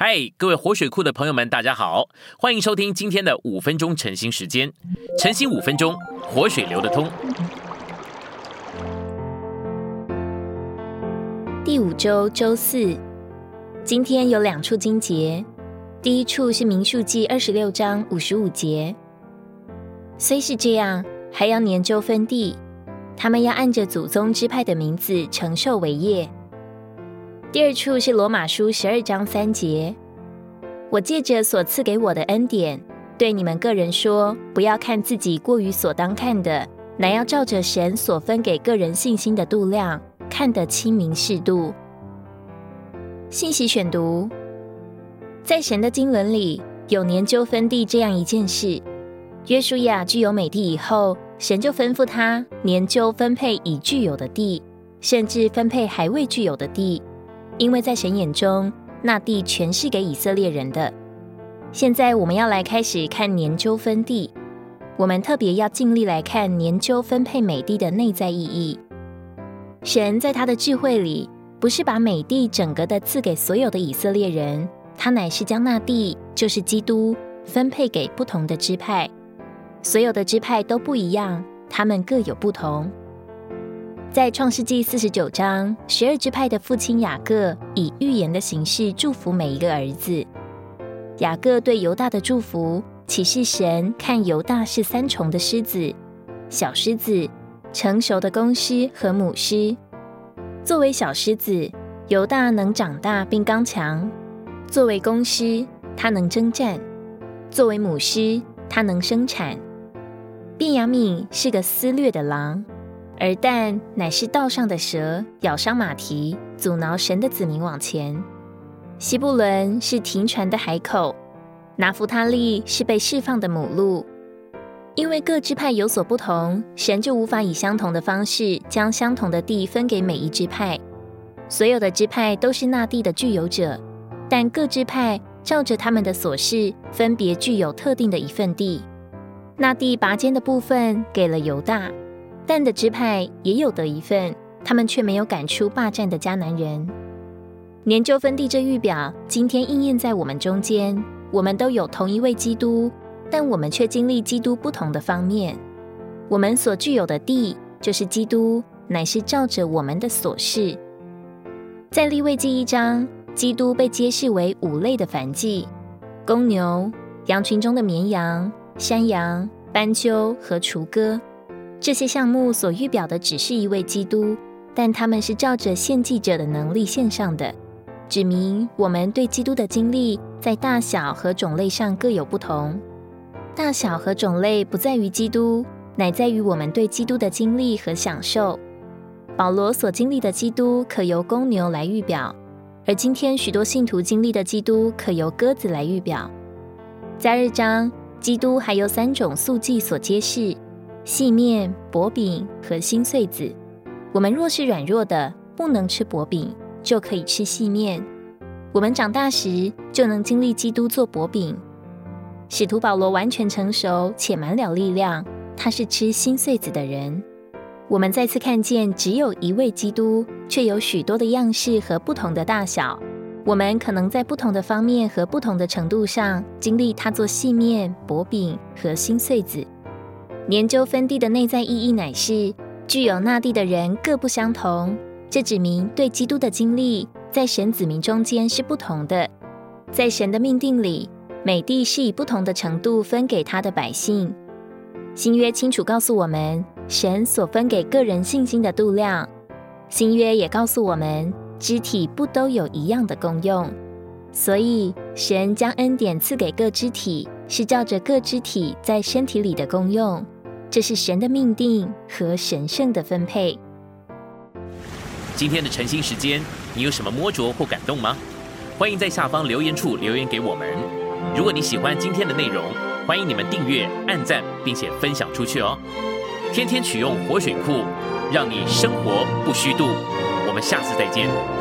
嗨，各位活水库的朋友们，大家好，欢迎收听今天的五分钟晨兴时间。晨兴五分钟，活水流得通。第五周周四，今天有两处经节。第一处是民数记二十六章五十五节，虽是这样，还要年周分地，他们要按着祖宗支派的名字承受伟业。第二处是罗马书十二章三节，我借着所赐给我的恩典，对你们个人说，不要看自己过于所当看的，乃要照着神所分给个人信心的度量，看得清明适度。信息选读，在神的经纶里有研究分地这样一件事。约书亚具有美地以后，神就吩咐他研究分配已具有的地，甚至分配还未具有的地。因为在神眼中，那地全是给以色列人的。现在我们要来开始看年究分地，我们特别要尽力来看年究分配美地的内在意义。神在他的智慧里，不是把美地整个的赐给所有的以色列人，他乃是将那地，就是基督，分配给不同的支派。所有的支派都不一样，他们各有不同。在创世纪四十九章，十二支派的父亲雅各以预言的形式祝福每一个儿子。雅各对犹大的祝福，启示神看犹大是三重的狮子：小狮子、成熟的公狮和母狮。作为小狮子，犹大能长大并刚强；作为公狮，它能征战；作为母狮，它能生产。便雅敏是个撕裂的狼。而蛋乃是道上的蛇，咬伤马蹄，阻挠神的子民往前。希布伦是停船的海口，拿弗他利是被释放的母鹿。因为各支派有所不同，神就无法以相同的方式将相同的地分给每一支派。所有的支派都是那地的具有者，但各支派照着他们的所事，分别具有特定的一份地。那地拔尖的部分给了犹大。但的支派也有得一份，他们却没有赶出霸占的迦南人。研究分地这预表，今天应验在我们中间。我们都有同一位基督，但我们却经历基督不同的方面。我们所具有的地，就是基督，乃是照着我们的所事。在立位记一章，基督被揭示为五类的凡祭：公牛、羊群中的绵羊、山羊、斑鸠和雏鸽。这些项目所预表的只是一位基督，但他们是照着献祭者的能力献上的，指明我们对基督的经历在大小和种类上各有不同。大小和种类不在于基督，乃在于我们对基督的经历和享受。保罗所经历的基督可由公牛来预表，而今天许多信徒经历的基督可由鸽子来预表。在日章，基督还有三种素祭所揭示。细面、薄饼和新穗子。我们若是软弱的，不能吃薄饼，就可以吃细面。我们长大时，就能经历基督做薄饼。使徒保罗完全成熟且满了力量，他是吃新穗子的人。我们再次看见，只有一位基督，却有许多的样式和不同的大小。我们可能在不同的方面和不同的程度上，经历他做细面、薄饼和新穗子。研究分地的内在意义，乃是具有那地的人各不相同。这指明对基督的经历，在神子民中间是不同的。在神的命定里，每地是以不同的程度分给他的百姓。新约清楚告诉我们，神所分给个人信心的度量。新约也告诉我们，肢体不都有一样的功用。所以，神将恩典赐给各肢体，是照着各肢体在身体里的功用。这是神的命定和神圣的分配。今天的晨兴时间，你有什么摸着或感动吗？欢迎在下方留言处留言给我们。如果你喜欢今天的内容，欢迎你们订阅、按赞，并且分享出去哦。天天取用活水库，让你生活不虚度。我们下次再见。